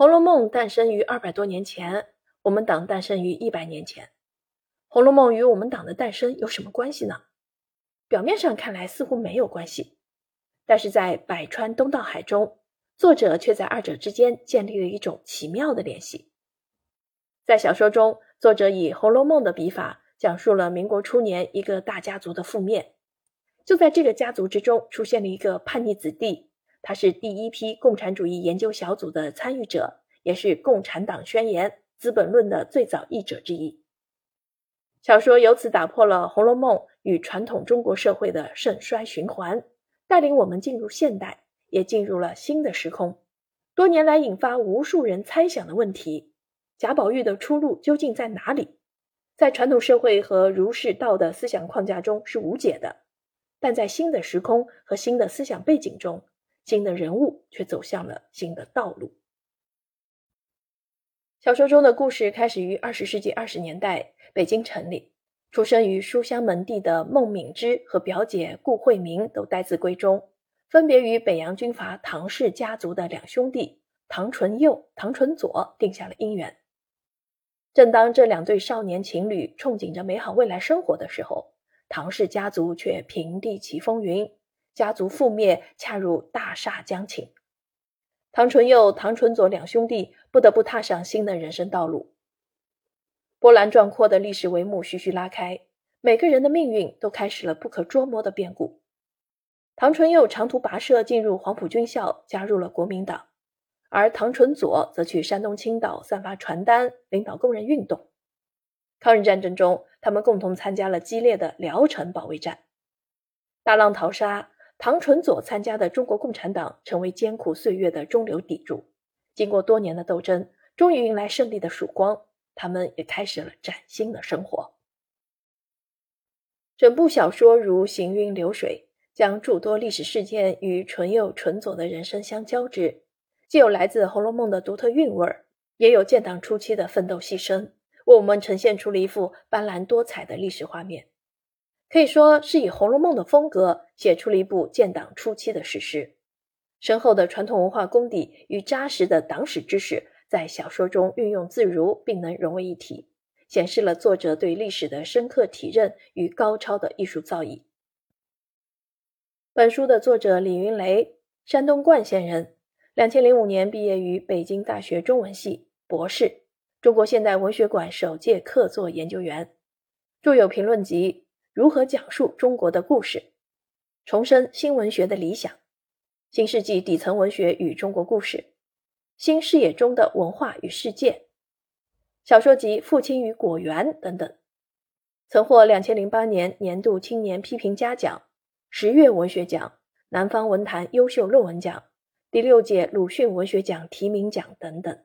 红楼梦》诞生于二百多年前，我们党诞生于一百年前，《红楼梦》与我们党的诞生有什么关系呢？表面上看来似乎没有关系，但是在百川东到海中，作者却在二者之间建立了一种奇妙的联系。在小说中，作者以《红楼梦》的笔法讲述了民国初年一个大家族的覆灭。就在这个家族之中，出现了一个叛逆子弟。他是第一批共产主义研究小组的参与者，也是《共产党宣言》《资本论》的最早译者之一。小说由此打破了《红楼梦》与传统中国社会的盛衰循环，带领我们进入现代，也进入了新的时空。多年来引发无数人猜想的问题：贾宝玉的出路究竟在哪里？在传统社会和儒释道的思想框架中是无解的，但在新的时空和新的思想背景中。新的人物却走向了新的道路。小说中的故事开始于二十世纪二十年代，北京城里，出生于书香门第的孟敏之和表姐顾慧明都待字闺中，分别与北洋军阀唐氏家族的两兄弟唐纯佑、唐纯左定下了姻缘。正当这两对少年情侣憧憬着美好未来生活的时候，唐氏家族却平地起风云。家族覆灭，恰如大厦将倾，唐纯佑、唐纯佐两兄弟不得不踏上新的人生道路。波澜壮阔的历史帷幕徐徐拉开，每个人的命运都开始了不可捉摸的变故。唐纯佑长途跋涉进入黄埔军校，加入了国民党；而唐纯佐则去山东青岛散发传单，领导工人运动。抗日战争中，他们共同参加了激烈的辽城保卫战，大浪淘沙。唐纯佐参加的中国共产党成为艰苦岁月的中流砥柱。经过多年的斗争，终于迎来胜利的曙光。他们也开始了崭新的生活。整部小说如行云流水，将诸多历史事件与纯佑、纯佐的人生相交织，既有来自《红楼梦》的独特韵味儿，也有建党初期的奋斗牺牲，为我们呈现出了一幅斑斓多彩的历史画面。可以说是以《红楼梦》的风格写出了一部建党初期的史诗。深厚的传统文化功底与扎实的党史知识在小说中运用自如，并能融为一体，显示了作者对历史的深刻体认与高超的艺术造诣。本书的作者李云雷，山东冠县人，两千零五年毕业于北京大学中文系，博士，中国现代文学馆首届客座研究员，著有评论集。如何讲述中国的故事？重生新文学的理想，新世纪底层文学与中国故事，新视野中的文化与世界，小说集《父亲与果园》等等，曾获两千零八年年度青年批评家奖、十月文学奖、南方文坛优秀论文奖、第六届鲁迅文学奖提名奖等等。